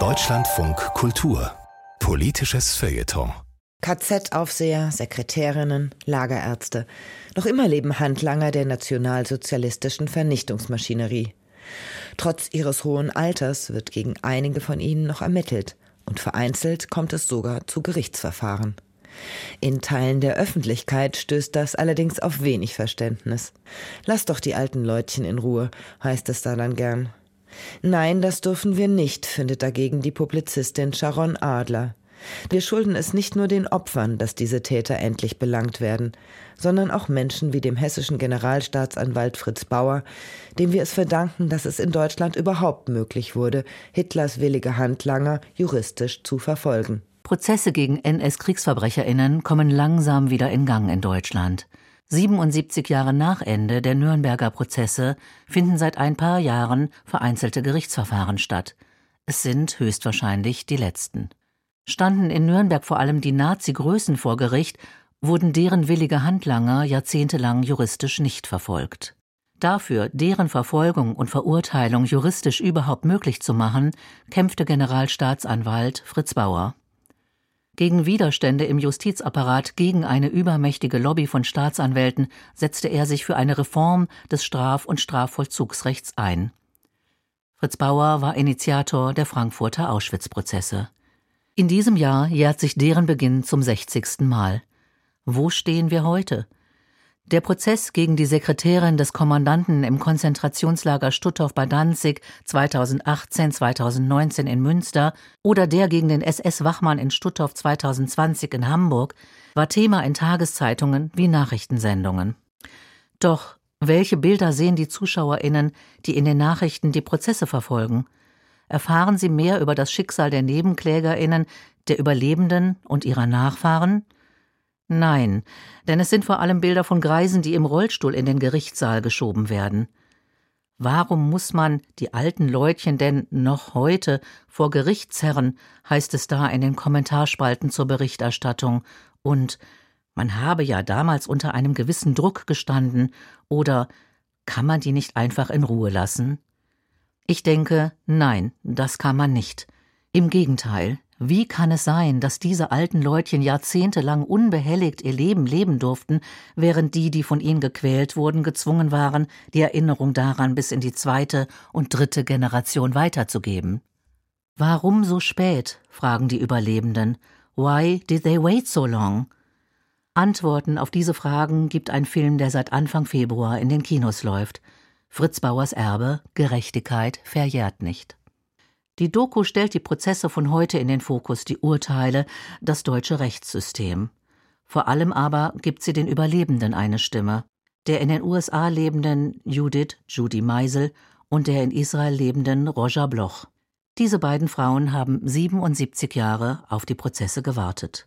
Deutschlandfunk Kultur Politisches Feuilleton KZ-Aufseher, Sekretärinnen, Lagerärzte. Noch immer leben Handlanger der nationalsozialistischen Vernichtungsmaschinerie. Trotz ihres hohen Alters wird gegen einige von ihnen noch ermittelt und vereinzelt kommt es sogar zu Gerichtsverfahren. In Teilen der Öffentlichkeit stößt das allerdings auf wenig Verständnis. Lass doch die alten Leutchen in Ruhe, heißt es da dann gern. Nein, das dürfen wir nicht, findet dagegen die Publizistin Sharon Adler. Wir schulden es nicht nur den Opfern, dass diese Täter endlich belangt werden, sondern auch Menschen wie dem hessischen Generalstaatsanwalt Fritz Bauer, dem wir es verdanken, dass es in Deutschland überhaupt möglich wurde, Hitlers willige Handlanger juristisch zu verfolgen. Prozesse gegen NS-Kriegsverbrecherinnen kommen langsam wieder in Gang in Deutschland. 77 Jahre nach Ende der Nürnberger Prozesse finden seit ein paar Jahren vereinzelte Gerichtsverfahren statt. Es sind höchstwahrscheinlich die letzten. Standen in Nürnberg vor allem die Nazi-Größen vor Gericht, wurden deren willige Handlanger jahrzehntelang juristisch nicht verfolgt. Dafür, deren Verfolgung und Verurteilung juristisch überhaupt möglich zu machen, kämpfte Generalstaatsanwalt Fritz Bauer. Gegen Widerstände im Justizapparat gegen eine übermächtige Lobby von Staatsanwälten setzte er sich für eine Reform des Straf- und Strafvollzugsrechts ein. Fritz Bauer war Initiator der Frankfurter Auschwitz-Prozesse. In diesem Jahr jährt sich deren Beginn zum 60. Mal. Wo stehen wir heute? Der Prozess gegen die Sekretärin des Kommandanten im Konzentrationslager Stutthof bei Danzig 2018-2019 in Münster oder der gegen den SS-Wachmann in Stutthof 2020 in Hamburg war Thema in Tageszeitungen wie Nachrichtensendungen. Doch welche Bilder sehen die ZuschauerInnen, die in den Nachrichten die Prozesse verfolgen? erfahren sie mehr über das Schicksal der Nebenklägerinnen, der Überlebenden und ihrer Nachfahren? Nein, denn es sind vor allem Bilder von Greisen, die im Rollstuhl in den Gerichtssaal geschoben werden. Warum muss man die alten Leutchen denn noch heute vor Gerichtsherren, heißt es da in den Kommentarspalten zur Berichterstattung, und man habe ja damals unter einem gewissen Druck gestanden, oder kann man die nicht einfach in Ruhe lassen? Ich denke, nein, das kann man nicht. Im Gegenteil, wie kann es sein, dass diese alten Leutchen jahrzehntelang unbehelligt ihr Leben leben durften, während die, die von ihnen gequält wurden, gezwungen waren, die Erinnerung daran bis in die zweite und dritte Generation weiterzugeben? Warum so spät? fragen die Überlebenden. Why did they wait so long? Antworten auf diese Fragen gibt ein Film, der seit Anfang Februar in den Kinos läuft. Fritz Bauers Erbe Gerechtigkeit verjährt nicht. Die Doku stellt die Prozesse von heute in den Fokus, die Urteile, das deutsche Rechtssystem. Vor allem aber gibt sie den Überlebenden eine Stimme, der in den USA lebenden Judith Judy Meisel und der in Israel lebenden Roger Bloch. Diese beiden Frauen haben 77 Jahre auf die Prozesse gewartet.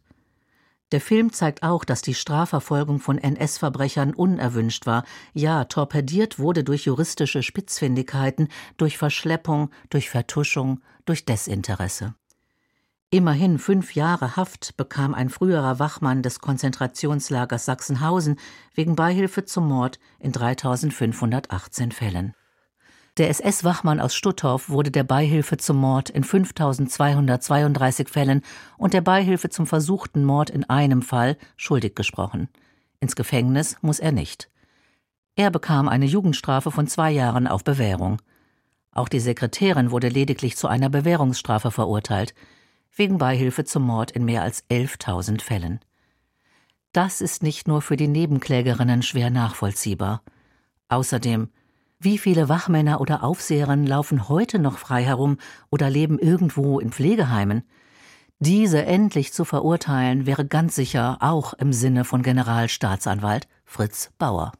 Der Film zeigt auch, dass die Strafverfolgung von NS-Verbrechern unerwünscht war, ja, torpediert wurde durch juristische Spitzfindigkeiten, durch Verschleppung, durch Vertuschung, durch Desinteresse. Immerhin fünf Jahre Haft bekam ein früherer Wachmann des Konzentrationslagers Sachsenhausen wegen Beihilfe zum Mord in 3518 Fällen. Der SS-Wachmann aus Stutthof wurde der Beihilfe zum Mord in 5232 Fällen und der Beihilfe zum versuchten Mord in einem Fall schuldig gesprochen. Ins Gefängnis muss er nicht. Er bekam eine Jugendstrafe von zwei Jahren auf Bewährung. Auch die Sekretärin wurde lediglich zu einer Bewährungsstrafe verurteilt, wegen Beihilfe zum Mord in mehr als 11.000 Fällen. Das ist nicht nur für die Nebenklägerinnen schwer nachvollziehbar. Außerdem wie viele Wachmänner oder Aufseherinnen laufen heute noch frei herum oder leben irgendwo in Pflegeheimen? Diese endlich zu verurteilen wäre ganz sicher auch im Sinne von Generalstaatsanwalt Fritz Bauer.